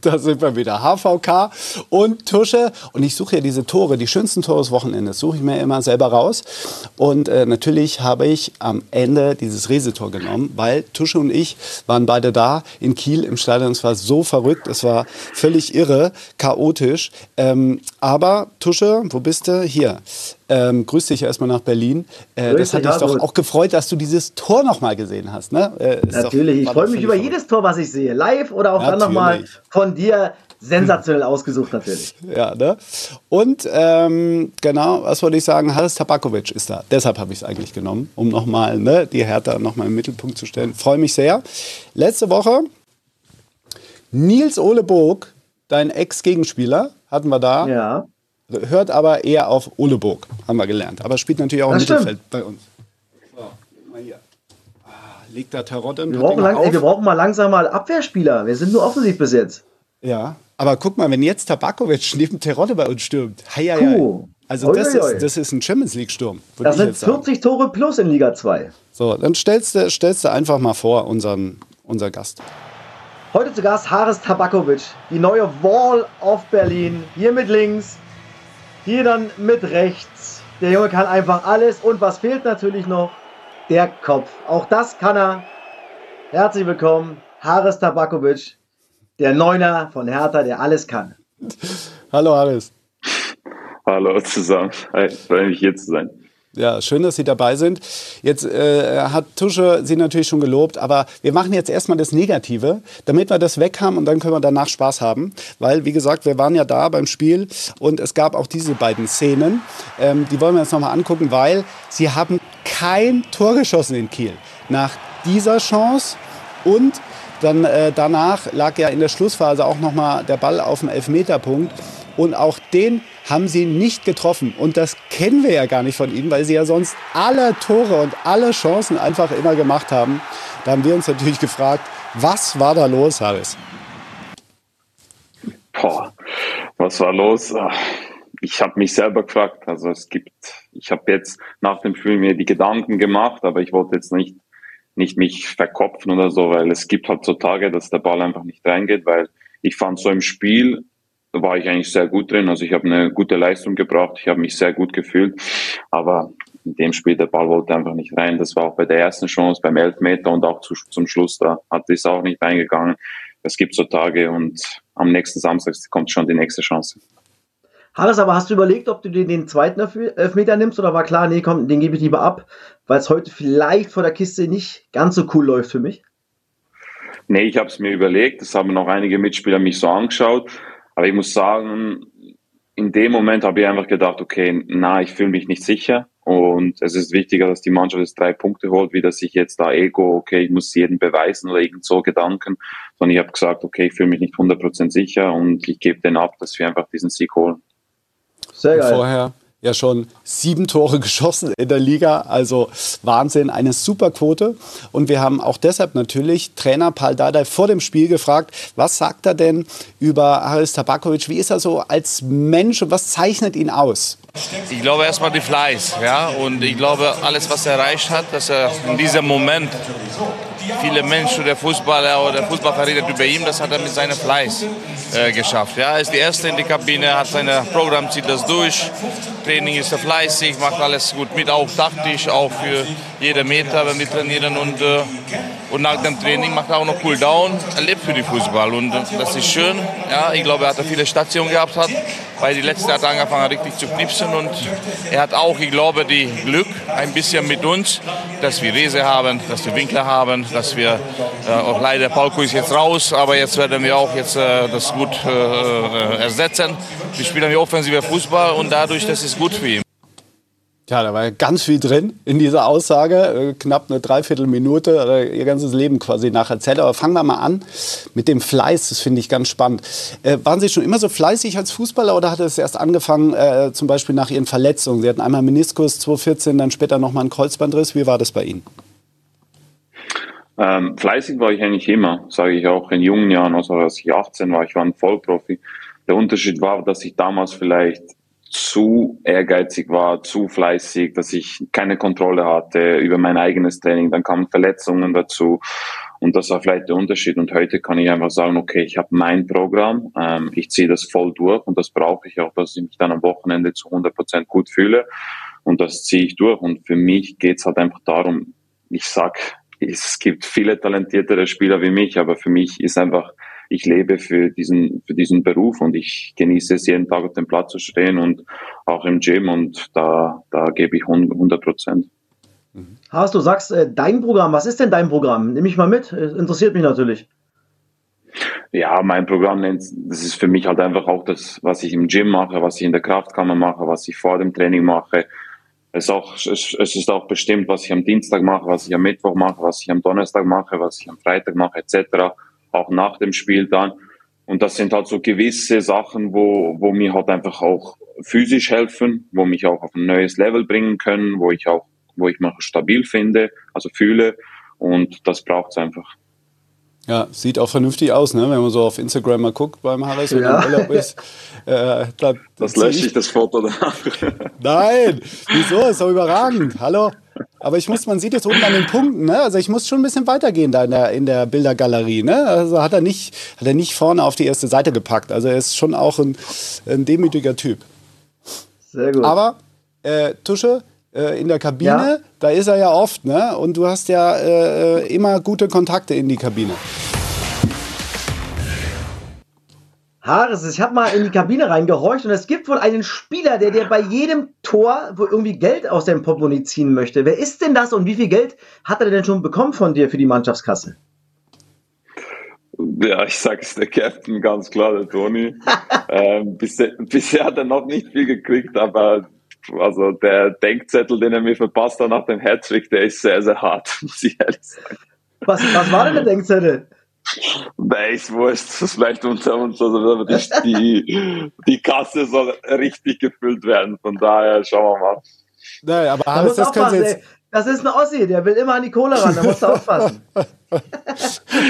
Da sind wir wieder. HVK und Tusche. Und ich suche ja diese Tore, die schönsten Tore des Wochenendes, suche ich mir immer selber raus. Und äh, natürlich habe ich am Ende dieses Resetor genommen, weil Tusche und ich waren beide da in Kiel im Stadion. Es war so verrückt, es war völlig irre, chaotisch. Ähm, aber Tusche, wo bist du? Hier. Ähm, grüß dich erstmal nach Berlin. Äh, das hat dich doch auch gefreut, dass du dieses Tor nochmal gesehen hast. Ne? Äh, Natürlich, doch, ich freue mich über jedes Tor, was ich sehe. Live oder auch natürlich. dann nochmal von dir. Sensationell ausgesucht natürlich. Ja, ne? Und ähm, genau, was wollte ich sagen? Haris Tabakovic ist da. Deshalb habe ich es eigentlich genommen, um nochmal ne, die Hertha nochmal im Mittelpunkt zu stellen. Freue mich sehr. Letzte Woche Nils Ole Burg, dein Ex-Gegenspieler, hatten wir da. Ja hört aber eher auf Oleburg, haben wir gelernt. Aber spielt natürlich auch das im stimmt. Mittelfeld bei uns. So, mal hier. Ah, legt da Tarotte wir, brauchen lang, ey, wir brauchen mal langsam mal Abwehrspieler. Wir sind nur offensiv bis jetzt. Ja, aber guck mal, wenn jetzt Tabakovic neben Terodde bei uns stürmt. Hei, hei, hei. Also das ist, das ist ein Champions League-Sturm. Das sind 40 Tore plus in Liga 2. So, dann stellst du, stellst du einfach mal vor, unseren, unser Gast. Heute zu Gast Haris Tabakovic, die neue Wall of Berlin. Hier mit links, hier dann mit rechts. Der Junge kann einfach alles. Und was fehlt natürlich noch? Der Kopf. Auch das kann er. Herzlich willkommen, Haris Tabakovic, der Neuner von Hertha, der alles kann. Hallo Haris. Hallo zusammen. Hey, freue mich hier zu sein. Ja, schön, dass Sie dabei sind. Jetzt äh, hat Tusche Sie natürlich schon gelobt, aber wir machen jetzt erstmal das Negative, damit wir das weg haben und dann können wir danach Spaß haben. Weil, wie gesagt, wir waren ja da beim Spiel und es gab auch diese beiden Szenen. Ähm, die wollen wir uns nochmal angucken, weil Sie haben kein Tor geschossen in Kiel. Nach dieser Chance und dann äh, danach lag ja in der Schlussphase auch nochmal der Ball auf dem Elfmeterpunkt. Und auch den haben sie nicht getroffen. Und das kennen wir ja gar nicht von ihnen, weil sie ja sonst alle Tore und alle Chancen einfach immer gemacht haben. Da haben wir uns natürlich gefragt, was war da los, Harris? Boah, was war los? Ich habe mich selber gefragt. Also es gibt, ich habe jetzt nach dem Spiel mir die Gedanken gemacht, aber ich wollte jetzt nicht, nicht mich verkopfen oder so, weil es gibt halt so Tage, dass der Ball einfach nicht reingeht, weil ich fand so im Spiel war ich eigentlich sehr gut drin. Also ich habe eine gute Leistung gebracht, ich habe mich sehr gut gefühlt. Aber in dem Spiel, der Ball wollte einfach nicht rein. Das war auch bei der ersten Chance, beim Elfmeter und auch zu, zum Schluss, da hat es auch nicht reingegangen. Es gibt so Tage und am nächsten Samstag kommt schon die nächste Chance. Hannes, aber hast du überlegt, ob du den, den zweiten Elfmeter nimmst oder war klar, nee, komm, den gebe ich lieber ab, weil es heute vielleicht vor der Kiste nicht ganz so cool läuft für mich? Nee, ich habe es mir überlegt. Das haben noch einige Mitspieler mich so angeschaut. Aber ich muss sagen, in dem Moment habe ich einfach gedacht, okay, na, ich fühle mich nicht sicher. Und es ist wichtiger, dass die Mannschaft jetzt drei Punkte holt, wie dass ich jetzt da Ego, okay, ich muss jeden beweisen oder irgend so Gedanken. Sondern ich habe gesagt, okay, ich fühle mich nicht 100% sicher und ich gebe den ab, dass wir einfach diesen Sieg holen. Sehr geil. Vorher ja schon sieben Tore geschossen in der Liga. Also Wahnsinn, eine super Quote. Und wir haben auch deshalb natürlich Trainer Paul Dardai vor dem Spiel gefragt, was sagt er denn über Haris Tabakovic? Wie ist er so als Mensch und was zeichnet ihn aus? Ich glaube erstmal die Fleiß, ja, und ich glaube alles, was er erreicht hat, dass er in diesem Moment viele Menschen, der Fußballer oder der Fußball redet über ihn, das hat er mit seinem Fleiß äh, geschafft. Ja, er ist die Erste in die Kabine, hat sein Programm, zieht das durch. Training ist er fleißig, macht alles gut mit, auch taktisch, auch für jede Meter, wenn wir trainieren. Und, äh, und nach dem Training macht er auch noch Cooldown. Er lebt für den Fußball und äh, das ist schön. Ja, ich glaube, er hat viele Stationen gehabt, hat, weil die letzte hat angefangen richtig zu knipsen. Und er hat auch, ich glaube, die Glück ein bisschen mit uns, dass wir Rese haben, dass wir Winkler haben, dass wir äh, auch leider Paulko ist jetzt raus, aber jetzt werden wir auch jetzt äh, das gut äh, äh ersetzen. Wir spielen wir offensiver Fußball und dadurch, das ist gut für ihn. Ja, da war ganz viel drin in dieser Aussage. Äh, knapp eine Dreiviertelminute, ihr ganzes Leben quasi nacherzählt. Aber fangen wir mal an mit dem Fleiß. Das finde ich ganz spannend. Äh, waren Sie schon immer so fleißig als Fußballer oder hat es erst angefangen, äh, zum Beispiel nach Ihren Verletzungen? Sie hatten einmal Meniskus 2014, dann später nochmal einen Kreuzbandriss. Wie war das bei Ihnen? Ähm, fleißig war ich eigentlich immer, sage ich auch in jungen Jahren. Also als ich 18 war, ich war ein Vollprofi. Der Unterschied war, dass ich damals vielleicht zu ehrgeizig war, zu fleißig, dass ich keine Kontrolle hatte über mein eigenes Training. Dann kamen Verletzungen dazu und das war vielleicht der Unterschied. Und heute kann ich einfach sagen, okay, ich habe mein Programm, ähm, ich ziehe das voll durch und das brauche ich auch, dass ich mich dann am Wochenende zu 100 Prozent gut fühle und das ziehe ich durch. Und für mich geht's halt einfach darum, ich sag, es gibt viele talentiertere Spieler wie mich, aber für mich ist einfach ich lebe für diesen, für diesen Beruf und ich genieße es, jeden Tag auf dem Platz zu stehen und auch im Gym und da, da gebe ich 100 Prozent. Hast du sagst, äh, dein Programm, was ist denn dein Programm? Nimm mich mal mit, interessiert mich natürlich. Ja, mein Programm nennt, das ist für mich halt einfach auch das, was ich im Gym mache, was ich in der Kraftkammer mache, was ich vor dem Training mache. Es ist auch, es ist auch bestimmt, was ich am Dienstag mache, was ich am Mittwoch mache, was ich am Donnerstag mache, was ich am Freitag mache, etc auch nach dem Spiel dann. Und das sind halt so gewisse Sachen, wo, wo mir halt einfach auch physisch helfen, wo mich auch auf ein neues Level bringen können, wo ich auch, wo ich mich stabil finde, also fühle. Und das braucht's einfach. Ja, sieht auch vernünftig aus, ne? wenn man so auf Instagram mal guckt beim Harris ja. Urlaub ist. Äh, da, das lösche ich das Foto danach. Nein, wieso? Ist doch überragend. Hallo? Aber ich muss, man sieht jetzt unten an den Punkten, ne? Also ich muss schon ein bisschen weitergehen da in der, in der Bildergalerie, ne? Also hat er nicht, hat er nicht vorne auf die erste Seite gepackt. Also er ist schon auch ein, ein demütiger Typ. Sehr gut. Aber äh, Tusche, äh, in der Kabine, ja. da ist er ja oft, ne? Und du hast ja äh, immer gute Kontakte in die Kabine. Haares, ich habe mal in die Kabine reingehorcht und es gibt wohl einen Spieler, der dir bei jedem Tor wohl irgendwie Geld aus dem Portemonnaie ziehen möchte. Wer ist denn das und wie viel Geld hat er denn schon bekommen von dir für die Mannschaftskasse? Ja, ich sage es der Captain, ganz klar, der Toni. ähm, bisher, bisher hat er noch nicht viel gekriegt, aber also der Denkzettel, den er mir verpasst hat nach dem Hattrick, der ist sehr, sehr hart, muss ich ehrlich sagen. Was, was war denn der Denkzettel? Nein, ist wurscht, das vielleicht unter uns, also die, die, die Kasse soll richtig gefüllt werden, von daher schauen wir mal. Nein, aber da Hannes, das können jetzt... Das ist ein Ossi, der will immer an die Kohle ran, da musst du aufpassen.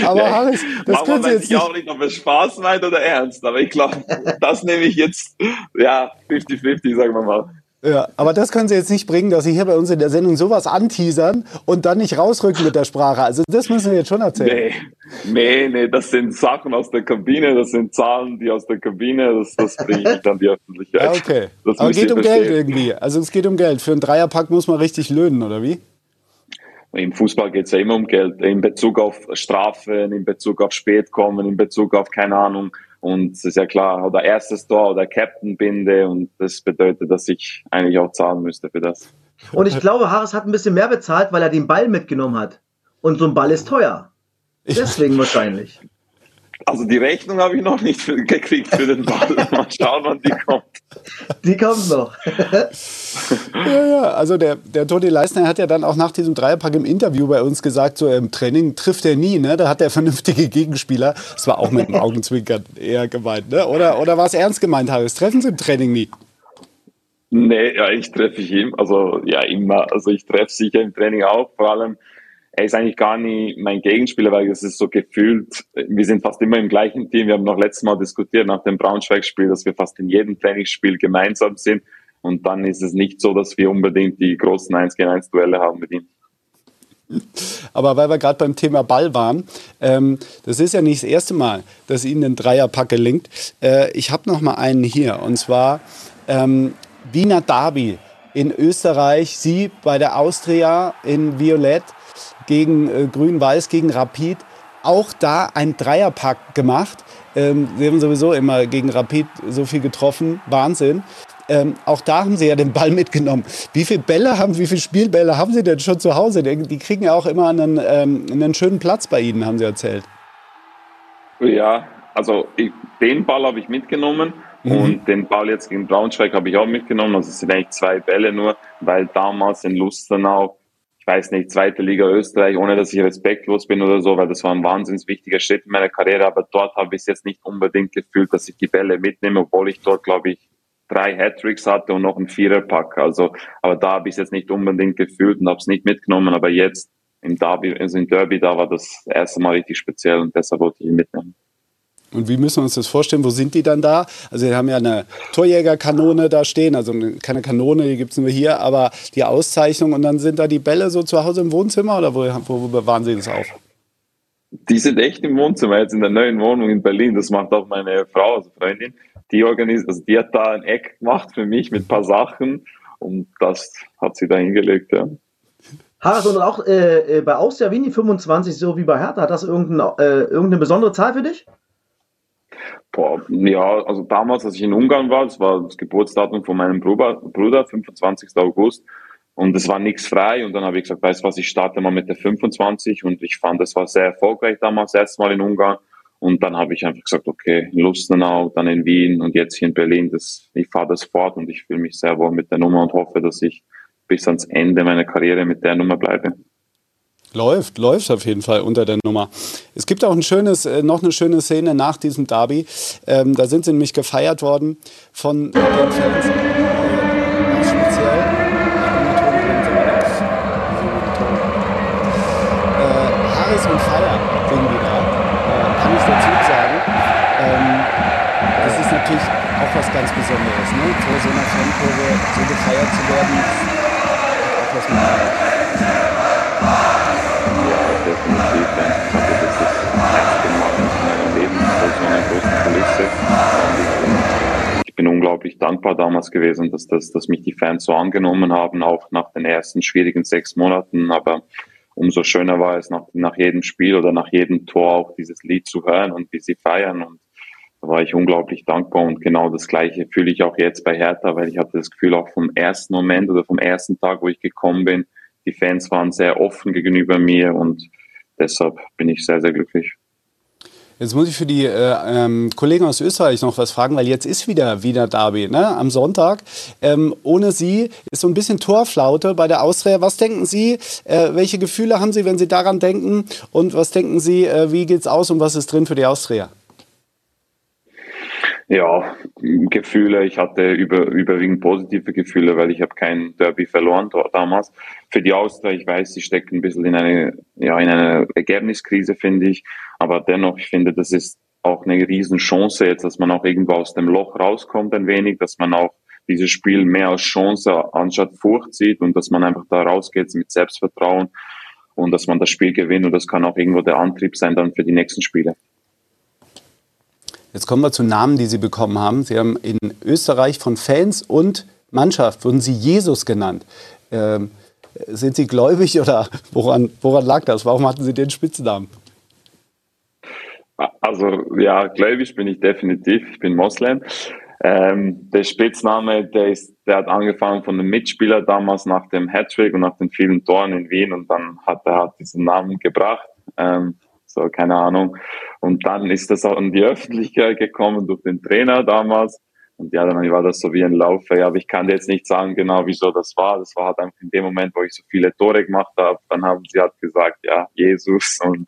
aber ja, Hannes, das können Sie jetzt nicht... auch nicht, ob es Spaß meint oder ernst, aber ich glaube, das nehme ich jetzt, ja, 50-50, sagen wir mal. Ja, aber das können Sie jetzt nicht bringen, dass Sie hier bei uns in der Sendung sowas anteasern und dann nicht rausrücken mit der Sprache. Also das müssen wir jetzt schon erzählen. Nee, nee, nee das sind Sachen aus der Kabine, das sind Zahlen, die aus der Kabine, das, das bringe ich nicht an die Öffentlichkeit. Ja, okay. Das aber es geht um verstehen. Geld irgendwie. Also es geht um Geld. Für einen Dreierpack muss man richtig löhnen, oder wie? Im Fußball geht es ja immer um Geld. In Bezug auf Strafen, in Bezug auf Spätkommen, in Bezug auf, keine Ahnung, und es ist ja klar, oder erstes Tor oder Captain-Binde und das bedeutet, dass ich eigentlich auch zahlen müsste für das. Und ich glaube, Harris hat ein bisschen mehr bezahlt, weil er den Ball mitgenommen hat. Und so ein Ball ist teuer. Deswegen wahrscheinlich. Also die Rechnung habe ich noch nicht für, gekriegt für den Ball. Mal schauen, wann die kommt. Die kommt noch. ja, ja, also der, der Toni Leisner hat ja dann auch nach diesem Dreierpack im Interview bei uns gesagt, so im Training trifft er nie, ne? Da hat er vernünftige Gegenspieler. Das war auch mit dem Augenzwinkern eher gemeint, ne? Oder, oder war es ernst gemeint, Harris? Treffen Sie im Training nie? Nee, ja, ich treffe ich ihm. Also ja, immer. Also ich treffe sicher im Training auch, vor allem er ist eigentlich gar nicht mein Gegenspieler, weil es ist so gefühlt, wir sind fast immer im gleichen Team. Wir haben noch letztes Mal diskutiert nach dem Braunschweig-Spiel, dass wir fast in jedem Trainingsspiel gemeinsam sind. Und dann ist es nicht so, dass wir unbedingt die großen 1 gegen 1 Duelle haben mit ihm. Aber weil wir gerade beim Thema Ball waren, ähm, das ist ja nicht das erste Mal, dass Ihnen ein Dreierpack gelingt. Äh, ich habe noch mal einen hier und zwar ähm, Wiener Derby in Österreich. Sie bei der Austria in Violett gegen äh, Grün-Weiß, gegen Rapid. Auch da ein Dreierpack gemacht. Ähm, sie haben sowieso immer gegen Rapid so viel getroffen. Wahnsinn. Ähm, auch da haben sie ja den Ball mitgenommen. Wie viele Bälle haben, wie viele Spielbälle haben sie denn schon zu Hause? Die kriegen ja auch immer einen, ähm, einen schönen Platz bei ihnen, haben sie erzählt. Ja, also ich, den Ball habe ich mitgenommen mhm. und den Ball jetzt gegen Braunschweig habe ich auch mitgenommen. Also es sind eigentlich zwei Bälle nur, weil damals in Lustenau weiß nicht, zweite Liga Österreich, ohne dass ich respektlos bin oder so, weil das war ein wahnsinnig wichtiger Schritt in meiner Karriere, aber dort habe ich es jetzt nicht unbedingt gefühlt, dass ich die Bälle mitnehme, obwohl ich dort, glaube ich, drei Hattricks hatte und noch einen Viererpack. Also, aber da habe ich es jetzt nicht unbedingt gefühlt und habe es nicht mitgenommen, aber jetzt im Derby, also im Derby, da war das erste Mal richtig speziell und deshalb wollte ich ihn mitnehmen. Und wie müssen wir uns das vorstellen? Wo sind die dann da? Also wir haben ja eine Torjägerkanone da stehen, also keine Kanone, die gibt es nur hier, aber die Auszeichnung und dann sind da die Bälle so zu Hause im Wohnzimmer oder wo, wo bewahren Sie das auf? Die sind echt im Wohnzimmer, jetzt in der neuen Wohnung in Berlin. Das macht auch meine Frau, also Freundin. Die organisiert, also die hat da ein Eck gemacht für mich mit ein paar Sachen und das hat sie da hingelegt, ja. Harris, und auch äh, äh bei Austria Wien 25, so wie bei Hertha, hat das irgendein, äh, irgendeine besondere Zahl für dich? Boah, ja, also damals, als ich in Ungarn war, das war das Geburtsdatum von meinem Bruder, Bruder 25. August, und es war nichts frei. Und dann habe ich gesagt, weißt du was, ich starte mal mit der 25. Und ich fand, das war sehr erfolgreich damals, erstmal in Ungarn. Und dann habe ich einfach gesagt, okay, Lustenau, dann in Wien und jetzt hier in Berlin, das, ich fahre das fort und ich fühle mich sehr wohl mit der Nummer und hoffe, dass ich bis ans Ende meiner Karriere mit der Nummer bleibe. Läuft, läuft auf jeden Fall unter der Nummer. Es gibt auch ein schönes, äh, noch eine schöne Szene nach diesem Derby. Ähm, da sind sie nämlich gefeiert worden von den Fans. Äh, Harris und Feier sind wieder. Äh, kann ich dazu sagen. Ähm, das ist natürlich auch was ganz Besonderes, ne? vor so einer Fankurve so gefeiert zu werden. Auch was mit Ich glaube, das ist erste Mal in meinem Leben vor so einer großen Kulisse. Ich bin unglaublich dankbar damals gewesen, dass, das, dass mich die Fans so angenommen haben, auch nach den ersten schwierigen sechs Monaten. Aber umso schöner war es, nach, nach jedem Spiel oder nach jedem Tor auch dieses Lied zu hören und wie sie feiern. Und da war ich unglaublich dankbar und genau das Gleiche fühle ich auch jetzt bei Hertha, weil ich hatte das Gefühl auch vom ersten Moment oder vom ersten Tag, wo ich gekommen bin, die Fans waren sehr offen gegenüber mir und deshalb bin ich sehr, sehr glücklich. Jetzt muss ich für die äh, ähm, Kollegen aus Österreich noch was fragen, weil jetzt ist wieder wieder Derby, ne? Am Sonntag. Ähm, ohne Sie ist so ein bisschen Torflaute bei der Austria. Was denken Sie? Äh, welche Gefühle haben Sie, wenn Sie daran denken? Und was denken Sie? Äh, wie geht's aus und was ist drin für die Austria? Ja, Gefühle. Ich hatte über, überwiegend positive Gefühle, weil ich habe kein Derby verloren damals. Für die Austria, ich weiß, sie stecken ein bisschen in eine, ja, in eine Ergebniskrise, finde ich. Aber dennoch, ich finde, das ist auch eine Riesenchance jetzt, dass man auch irgendwo aus dem Loch rauskommt ein wenig, dass man auch dieses Spiel mehr als Chance anstatt Furcht sieht und dass man einfach da rausgeht mit Selbstvertrauen und dass man das Spiel gewinnt und das kann auch irgendwo der Antrieb sein dann für die nächsten Spiele. Jetzt kommen wir zu Namen, die Sie bekommen haben. Sie haben in Österreich von Fans und Mannschaft, wurden Sie Jesus genannt. Ähm, sind Sie gläubig oder woran, woran lag das? Warum hatten Sie den Spitznamen? Also ja, gläubig bin ich definitiv. Ich bin Moslem. Ähm, der Spitzname, der, ist, der hat angefangen von einem Mitspieler damals nach dem Hattrick und nach den vielen Toren in Wien und dann hat er hat diesen Namen gebracht. Ähm, so, keine Ahnung. Und dann ist das auch in die Öffentlichkeit gekommen durch den Trainer damals. Und ja, dann war das so wie ein Laufer. Ja, aber ich kann dir jetzt nicht sagen genau, wieso das war. Das war halt einfach in dem Moment, wo ich so viele Tore gemacht habe. Dann haben sie halt gesagt, ja, Jesus. Und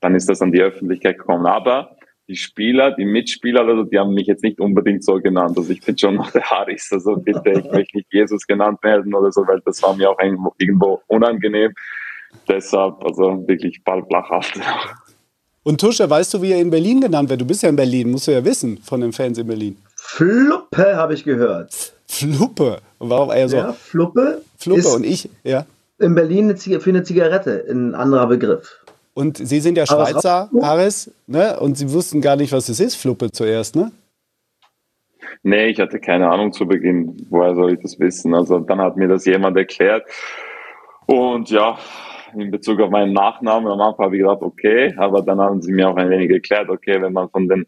dann ist das an die Öffentlichkeit gekommen. Aber die Spieler, die Mitspieler, also die haben mich jetzt nicht unbedingt so genannt. Also ich bin schon noch der Haris. Also bitte, ich möchte nicht Jesus genannt werden oder so, weil das war mir auch irgendwo unangenehm. Deshalb, also wirklich bald lachhaft. Und Tusche, weißt du, wie er in Berlin genannt wird? Du bist ja in Berlin, musst du ja wissen von den Fans in Berlin. Fluppe habe ich gehört. Fluppe. Und warum er so? Ja, Fluppe. Fluppe und ich, ja. In Berlin für eine Zigarette, ein anderer Begriff. Und Sie sind ja Schweizer, Harris, ne? Und Sie wussten gar nicht, was es ist, Fluppe zuerst, ne? Nee, ich hatte keine Ahnung zu Beginn. Woher soll ich das wissen? Also dann hat mir das jemand erklärt. Und ja, in Bezug auf meinen Nachnamen. Am Anfang habe ich gedacht, okay, aber dann haben sie mir auch ein wenig erklärt, okay, wenn man von den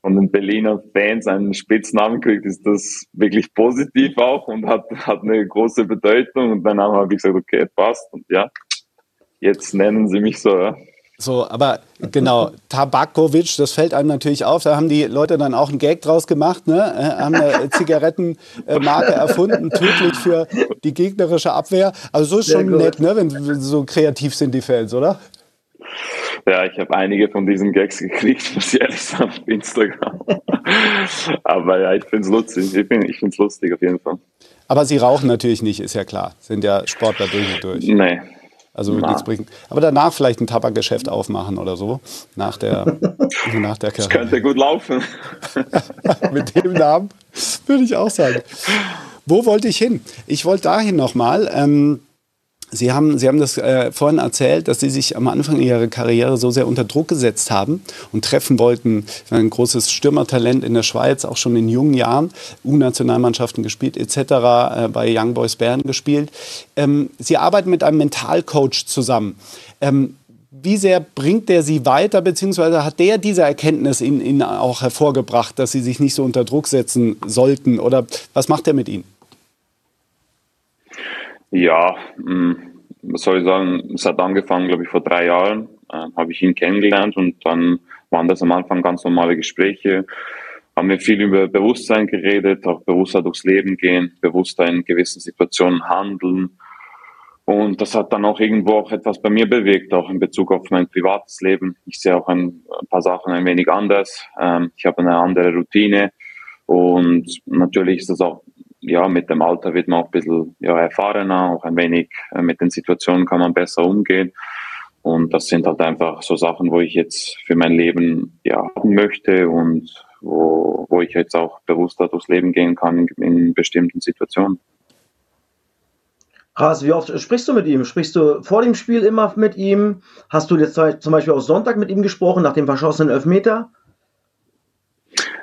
von den Berliner Fans einen Spitznamen kriegt, ist das wirklich positiv auch und hat, hat eine große Bedeutung. Und dann habe ich gesagt, okay, passt. Und ja, jetzt nennen sie mich so. Ja. So, aber genau, Tabakovic, das fällt einem natürlich auf. Da haben die Leute dann auch einen Gag draus gemacht, ne? Äh, haben eine Zigarettenmarke erfunden, tödlich für die gegnerische Abwehr. Also so ist schon nett, ne? wenn so kreativ sind die Fans, oder? Ja, ich habe einige von diesen Gags gekriegt, muss ich ehrlich sagen, auf Instagram. Aber ja, ich finde es lustig. Ich finde es lustig auf jeden Fall. Aber Sie rauchen natürlich nicht, ist ja klar. Sind ja Sportler durch und durch. Nee, Also Na. nichts bringen. Aber danach vielleicht ein Tabakgeschäft aufmachen oder so. Nach der, nach der Das könnte gut laufen. Mit dem Namen würde ich auch sagen. Wo wollte ich hin? Ich wollte dahin nochmal. Ähm, Sie haben, Sie haben das äh, vorhin erzählt, dass Sie sich am Anfang Ihrer Karriere so sehr unter Druck gesetzt haben und treffen wollten. Ein großes Stürmertalent in der Schweiz, auch schon in jungen Jahren, U-Nationalmannschaften gespielt etc., äh, bei Young Boys Bern gespielt. Ähm, Sie arbeiten mit einem Mentalcoach zusammen. Ähm, wie sehr bringt der Sie weiter, beziehungsweise hat der diese Erkenntnis Ihnen auch hervorgebracht, dass Sie sich nicht so unter Druck setzen sollten? Oder was macht er mit Ihnen? Ja, mh, hm, was soll ich sagen, es hat angefangen, glaube ich, vor drei Jahren, äh, habe ich ihn kennengelernt und dann waren das am Anfang ganz normale Gespräche. Haben wir viel über Bewusstsein geredet, auch bewusster durchs Leben gehen, bewusster in gewissen Situationen handeln. Und das hat dann auch irgendwo auch etwas bei mir bewegt, auch in Bezug auf mein privates Leben. Ich sehe auch ein, ein paar Sachen ein wenig anders. Ähm, ich habe eine andere Routine. Und natürlich ist das auch ja, mit dem Alter wird man auch ein bisschen ja, erfahrener, auch ein wenig äh, mit den Situationen kann man besser umgehen. Und das sind halt einfach so Sachen, wo ich jetzt für mein Leben ja haben möchte und wo, wo ich jetzt auch bewusster durchs Leben gehen kann in, bestimmten Situationen. Ras, wie oft sprichst du mit ihm? Sprichst du vor dem Spiel immer mit ihm? Hast du jetzt zum Beispiel auch Sonntag mit ihm gesprochen, nach dem verschossenen Elfmeter?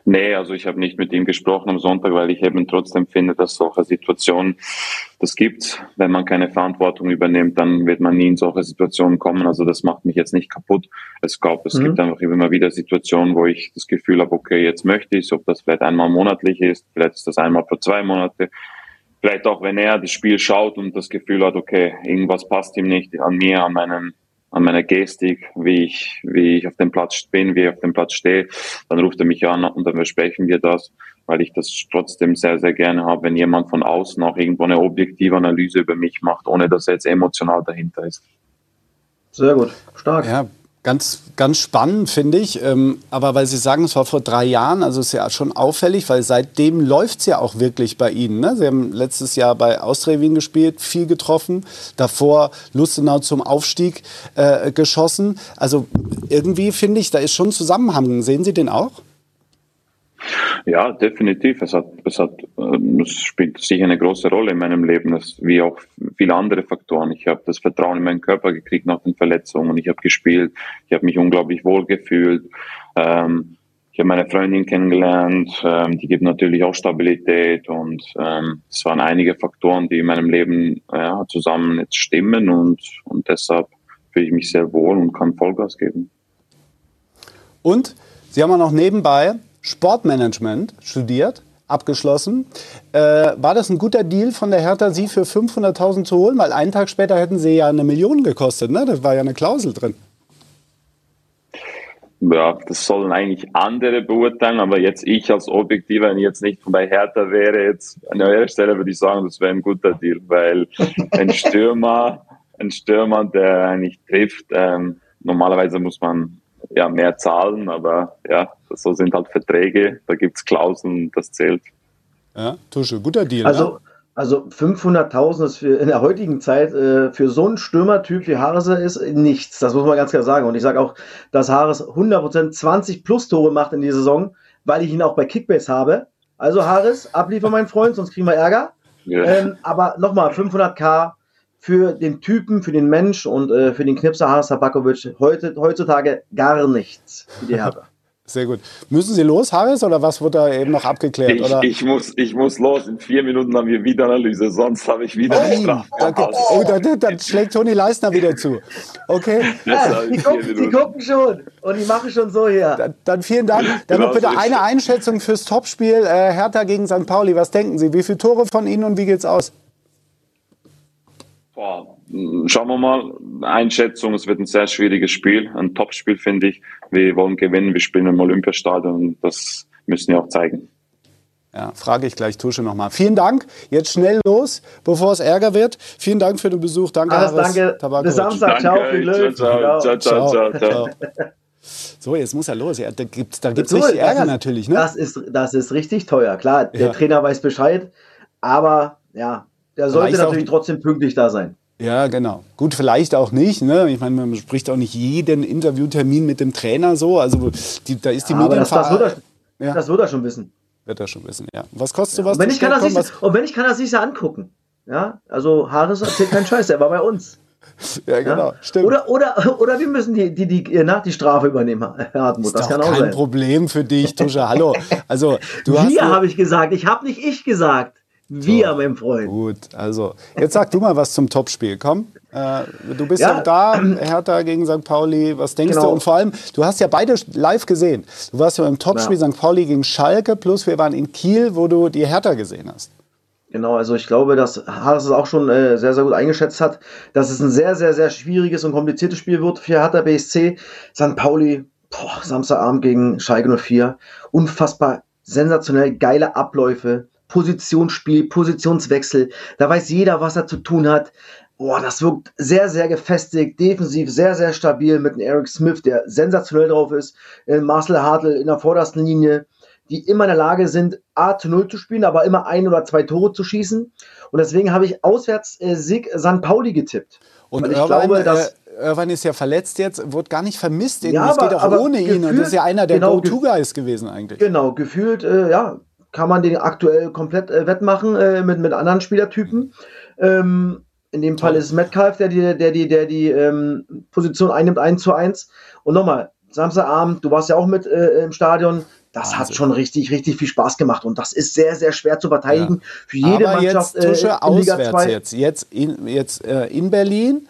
Nee, also ich habe nicht mit ihm gesprochen am Sonntag, weil ich eben trotzdem finde, dass solche Situationen, das gibt. Wenn man keine Verantwortung übernimmt, dann wird man nie in solche Situationen kommen. Also das macht mich jetzt nicht kaputt. Es gab, es mhm. gibt einfach immer wieder Situationen, wo ich das Gefühl habe, okay, jetzt möchte ich ob das vielleicht einmal monatlich ist, vielleicht ist das einmal pro zwei Monate. Vielleicht auch, wenn er das Spiel schaut und das Gefühl hat, okay, irgendwas passt ihm nicht an mir, an meinem an meiner Gestik, wie ich, wie ich auf dem Platz bin, wie ich auf dem Platz stehe, dann ruft er mich an und dann besprechen wir das, weil ich das trotzdem sehr, sehr gerne habe, wenn jemand von außen auch irgendwo eine objektive Analyse über mich macht, ohne dass er jetzt emotional dahinter ist. Sehr gut, stark. Ja, Ganz, ganz spannend, finde ich. Ähm, aber weil Sie sagen, es war vor drei Jahren, also ist ja schon auffällig, weil seitdem läuft es ja auch wirklich bei Ihnen. Ne? Sie haben letztes Jahr bei Austria Wien gespielt, viel getroffen. Davor Lustenau zum Aufstieg äh, geschossen. Also irgendwie finde ich, da ist schon Zusammenhang. Sehen Sie den auch? Ja, definitiv. Es hat, es hat, ähm, es spielt sicher eine große Rolle in meinem Leben, das, wie auch viele andere Faktoren. Ich habe das Vertrauen in meinen Körper gekriegt nach den Verletzungen. Ich habe gespielt. Ich habe mich unglaublich wohl gefühlt. Ähm, ich habe meine Freundin kennengelernt. Ähm, die gibt natürlich auch Stabilität und ähm, es waren einige Faktoren, die in meinem Leben ja, zusammen jetzt stimmen und, und deshalb fühle ich mich sehr wohl und kann Vollgas geben. Und Sie haben auch noch nebenbei Sportmanagement studiert, abgeschlossen. Äh, war das ein guter Deal von der Hertha, Sie für 500.000 zu holen? Weil einen Tag später hätten Sie ja eine Million gekostet. Ne? Das war ja eine Klausel drin. Ja, das sollen eigentlich andere beurteilen, aber jetzt ich als Objektiver, wenn ich jetzt nicht bei Hertha wäre, jetzt an der Stelle würde ich sagen, das wäre ein guter Deal, weil ein Stürmer, ein Stürmer, der eigentlich trifft, ähm, normalerweise muss man ja, mehr zahlen, aber ja, so sind halt Verträge, da gibt es Klauseln, das zählt. Ja, Tusche, guter Deal. Also, ne? also 500.000 ist für in der heutigen Zeit äh, für so einen Stürmertyp wie Harse ist nichts. Das muss man ganz klar sagen. Und ich sage auch, dass Harris 100% 20 plus Tore macht in dieser Saison, weil ich ihn auch bei Kickbase habe. Also Harris, abliefern, mein Freund, sonst kriegen wir Ärger. Ja. Ähm, aber nochmal, 500k für den Typen, für den Mensch und äh, für den Knipser Haras Tabakovic heute, heutzutage gar nichts für die Hertha. Sehr gut. Müssen Sie los, Harris, oder was wird da eben noch abgeklärt? Ich, oder? ich, muss, ich muss los. In vier Minuten haben wir wieder Analyse, sonst habe ich wieder eine Strafe. Oh, dann, dann, schlägt Toni Leisner wieder zu. Okay. Ja, die, gucken, die, gucken, schon und die machen schon so hier. Dann, dann vielen Dank. Dann genau noch bitte eine Einschätzung fürs Topspiel äh, Hertha gegen St. Pauli. Was denken Sie? Wie viele Tore von Ihnen und wie geht's aus? Boah, schauen wir mal. Einschätzung, es wird ein sehr schwieriges Spiel, ein Topspiel, finde ich. Wir wollen gewinnen, wir spielen im Olympiastadion und das müssen wir auch zeigen. Ja, frage ich gleich Tusche nochmal. Vielen Dank. Jetzt schnell los, bevor es Ärger wird. Vielen Dank für den Besuch. Danke, Alles, Harris danke. Tabakovic. Bis Samstag. Ciao, viel Glück. Ciao, ciao, ciao, ciao, ciao. So, jetzt muss er los. Ja, da gibt es da gibt's so, richtig Ärger ist, natürlich. Ne? Das, ist, das ist richtig teuer. Klar, der ja. Trainer weiß Bescheid, aber ja, der sollte natürlich trotzdem pünktlich da sein. Ja, genau. Gut, vielleicht auch nicht. Ne? Ich meine, man spricht auch nicht jeden Interviewtermin mit dem Trainer so. Also die, da ist die Ja, aber das, das, wird er, Ja. das wird er schon wissen. wird er schon wissen. Ja. Was kostet sowas? Und wenn, ich kann Komm, das was- nicht, und wenn ich kann das nicht so angucken. Ja, also Harris erzählt keinen Scheiß, der war bei uns. ja, Ja? genau. Stimmt. Oder, oder, oder wir müssen die, die, die, na, die Strafe übernehmen, Herr Hartmut. ist Das kann auch kein sein. Problem für dich, Tusche. Hallo. Also, du hast. Wir habe ich gesagt. Ich habe nicht ich gesagt. Wir, mein Freund. Gut, also jetzt sag du mal was zum Topspiel. Komm, äh, du bist ja, Ja. da, Hertha gegen St. Pauli. Was denkst Genau. du? Und vor allem, du hast ja beide live gesehen. Du warst ja im Topspiel Ja. St. Pauli gegen Schalke, plus wir waren in Kiel, wo du die Hertha gesehen hast. Genau, also ich glaube, dass Harris es auch schon äh, sehr, sehr gut eingeschätzt hat, dass es ein sehr, sehr, sehr schwieriges und kompliziertes Spiel wird für Hertha BSC. St. Pauli, boah, Samstagabend gegen Schalke 04. Unfassbar sensationell geile Abläufe, Positionsspiel, Positionswechsel. Da weiß jeder, was er zu tun hat. Boah, das wirkt sehr, sehr gefestigt, defensiv sehr, sehr stabil mit einem Eric Smith, der sensationell drauf ist. Äh, Marcel Hartl in der vordersten Linie, die immer in der Lage sind, A zu Null zu spielen, aber immer ein oder zwei Tore zu schießen. Und deswegen habe ich auswärts äh, Sieg St. Pauli getippt. Und Weil ich Irvine, glaube, dass- äh, Irvine ist ja verletzt jetzt, wird gar nicht vermisst. Ja, es geht auch ohne ihn. Und gefühlt- das ist ja einer der genau, ge- Go-To-Guys gewesen eigentlich. Genau, gefühlt, äh, ja, kann man den aktuell komplett äh, wettmachen äh, mit, mit anderen Spielertypen. Ähm, in dem Fall ist es Metcalf, der die, der die, der die ähm, Position einnimmt, 1 zu 1. Und nochmal, Samstagabend, du warst ja auch mit äh, im Stadion. Das hat Wahnsinn. schon richtig, richtig viel Spaß gemacht. Und das ist sehr, sehr schwer zu verteidigen für jede Aber Mannschaft jetzt Tusche äh, in Liga auswärts 2. jetzt. Jetzt in, jetzt, äh, in Berlin.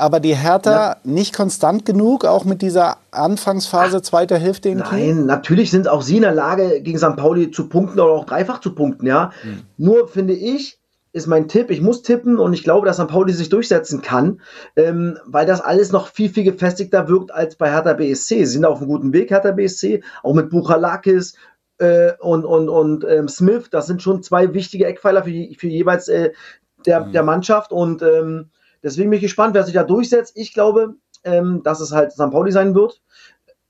Aber die Hertha nicht konstant genug, auch mit dieser Anfangsphase, zweiter Hälfte in Kiel? Nein, natürlich sind auch sie in der Lage, gegen St. Pauli zu punkten oder auch dreifach zu punkten, ja. Hm. Nur finde ich, ist mein Tipp, ich muss tippen und ich glaube, dass St. Pauli sich durchsetzen kann, ähm, weil das alles noch viel, viel gefestigter wirkt als bei Hertha BSC. Sie sind auf einem guten Weg, Hertha BSC, auch mit Buchalakis äh, und, und, und ähm, Smith. Das sind schon zwei wichtige Eckpfeiler für, für jeweils äh, der, Mhm. der Mannschaft und ähm, deswegen bin ich gespannt, wer sich da durchsetzt. Ich glaube, ähm, dass es halt St. Pauli sein wird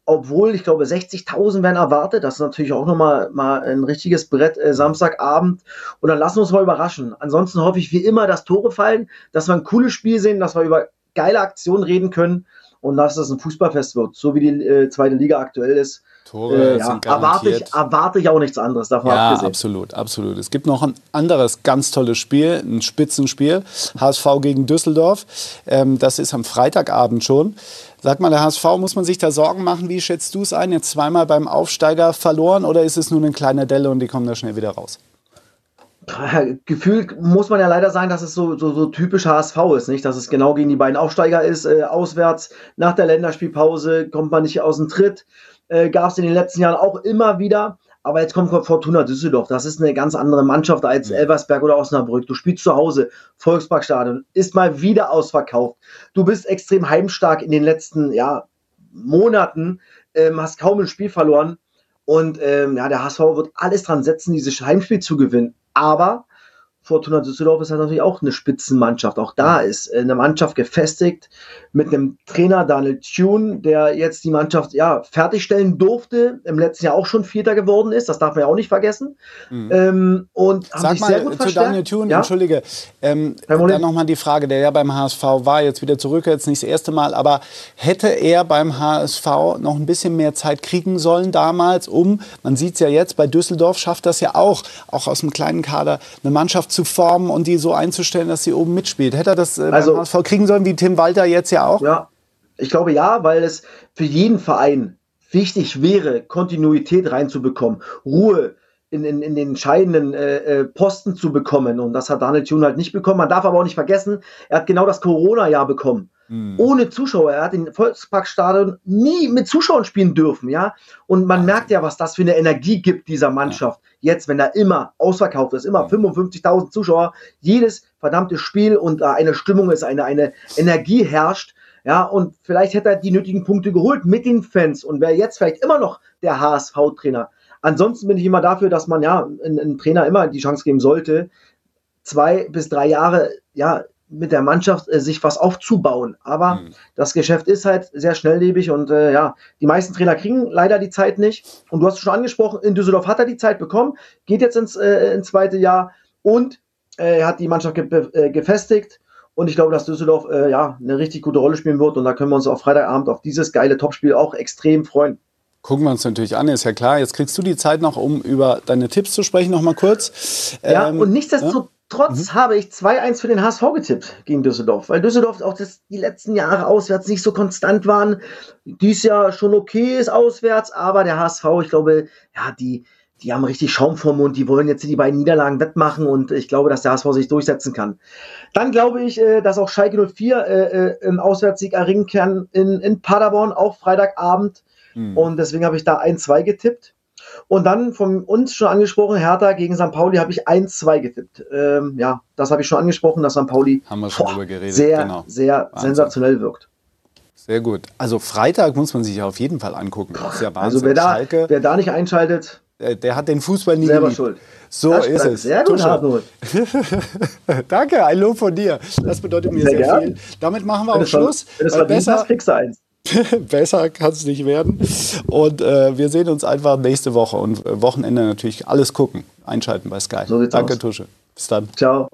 obwohl ich glaube 60.000 werden erwartet. Das ist natürlich auch nochmal mal ein richtiges Brett äh, Samstagabend. Und dann lassen wir uns mal überraschen. Ansonsten hoffe ich wie immer, dass Tore fallen, dass wir ein cooles Spiel sehen, dass wir über geile Aktionen reden können und dass es ein Fußballfest wird, so wie die äh, zweite Liga aktuell ist. Tore Äh, ja, erwarte, ich, erwarte ich auch nichts anderes davon Ja, abgesehen. absolut, absolut. Es gibt noch ein anderes ganz tolles Spiel, ein Spitzenspiel, HSV gegen Düsseldorf. Ähm, das ist am Freitagabend schon. Sag mal, der HSV, muss man sich da Sorgen machen? Wie schätzt du es ein? Jetzt zweimal beim Aufsteiger verloren oder ist es nur eine kleine Delle und die kommen da schnell wieder raus? Gefühlt muss man ja leider sagen, dass es so, so, so typisch HSV ist, nicht? Dass es genau gegen die beiden Aufsteiger ist, äh, auswärts. Nach der Länderspielpause kommt man nicht aus dem Tritt. Äh, Gab es in den letzten Jahren auch immer wieder. Aber jetzt kommt Fortuna Düsseldorf. Das ist eine ganz andere Mannschaft als Elversberg oder Osnabrück. Du spielst zu Hause, Volksparkstadion, ist mal wieder ausverkauft. Du bist extrem heimstark in den letzten ja, Monaten, ähm, hast kaum ein Spiel verloren. Und ähm, ja, der HSV wird alles dran setzen, dieses Heimspiel zu gewinnen. Aber Fortuna Düsseldorf ist halt natürlich auch eine Spitzenmannschaft. Auch da ist äh, eine Mannschaft gefestigt mit einem Trainer Daniel Thune, der jetzt die Mannschaft ja fertigstellen durfte, im letzten Jahr auch schon Vierter geworden ist. Das darf man ja auch nicht vergessen. Ähm, und haben Sag sich sehr mal gut zu verstärkt. Daniel Thune, ja? entschuldige, ähm, dann nochmal die Frage, der ja beim HSV war, jetzt wieder zurück, jetzt nicht das erste Mal, aber hätte er beim HSV noch ein bisschen mehr Zeit kriegen sollen damals, um, man sieht es ja jetzt, bei Düsseldorf schafft das ja auch, auch aus einem kleinen Kader, eine Mannschaft zu formen und die so einzustellen, dass sie oben mitspielt. Hätte er das äh, Also- HSV kriegen sollen, wie Tim Walter jetzt ja auch? Ja, ich glaube ja, weil es für jeden Verein wichtig wäre, Kontinuität reinzubekommen, Ruhe in, in, in den entscheidenden äh, äh, Posten zu bekommen. Und das hat Daniel Thune halt nicht bekommen. Man darf aber auch nicht vergessen, er hat genau das Corona-Jahr bekommen. Ohne Zuschauer. Er hat in Volksparkstadion nie mit Zuschauern spielen dürfen, ja. Und man merkt ja, was das für eine Energie gibt, dieser Mannschaft. Jetzt, wenn da immer ausverkauft ist, immer 55.000 Zuschauer, jedes verdammte Spiel und da eine Stimmung ist, eine, eine Energie herrscht, ja, und vielleicht hätte er die nötigen Punkte geholt mit den Fans und wäre jetzt vielleicht immer noch der HSV-Trainer. Ansonsten bin ich immer dafür, dass man ja einem Trainer immer die Chance geben sollte, zwei bis drei Jahre, ja, mit der Mannschaft äh, sich was aufzubauen. Aber Mhm. das Geschäft ist halt sehr schnelllebig und äh, ja, die meisten Trainer kriegen leider die Zeit nicht. Und du hast es schon angesprochen, in Düsseldorf hat er die Zeit bekommen, geht jetzt ins, äh, ins zweite Jahr und äh, er hat die Mannschaft ge äh, gefestigt. Und ich glaube, dass Düsseldorf äh, ja eine richtig gute Rolle spielen wird. Und da können wir uns auf Freitagabend auf dieses geile Topspiel auch extrem freuen. Gucken wir uns natürlich an, ist ja klar. Jetzt kriegst du die Zeit noch, um über deine Tipps zu sprechen, noch mal kurz. Ja, ähm, und nichtsdestotrotz ja? Mhm. habe ich 2-1 für den HSV getippt gegen Düsseldorf, weil Düsseldorf auch das, die letzten Jahre auswärts nicht so konstant waren. Dies Jahr schon okay ist auswärts, aber der HSV, ich glaube, ja, die, die haben richtig Schaum vom Mund, die wollen jetzt die beiden Niederlagen wettmachen und ich glaube, dass der HSV sich durchsetzen kann. Dann glaube ich, äh, dass auch Schalke 04 äh, einen äh, Auswärtssieg erringen kann in, in Paderborn, auch Freitagabend. Mhm. Und deswegen habe ich da 1-2 getippt. Und dann von uns schon angesprochen, Hertha gegen St. Pauli habe ich 1-2 getippt. Ähm, ja, das habe ich schon angesprochen, dass St. Pauli boah, geredet. sehr, genau. sehr Wahnsinn. sensationell wirkt. Sehr gut. Also Freitag muss man sich auf jeden Fall angucken. Ja. Also wer da, wer da nicht einschaltet, der, der, hat den Fußball nie Selber geliebt. schuld. So das ist es. Sehr gut, Hartmut. Danke, ein Lob von dir. Das bedeutet mir sehr, sehr viel. Damit machen wir auch Schluss. Wenn es besser, kriegst du eins. Besser kann es nicht werden. Und äh, wir sehen uns einfach nächste Woche und äh, Wochenende natürlich alles gucken. Einschalten bei Sky. So Danke, aus. Tusche. Bis dann. Ciao.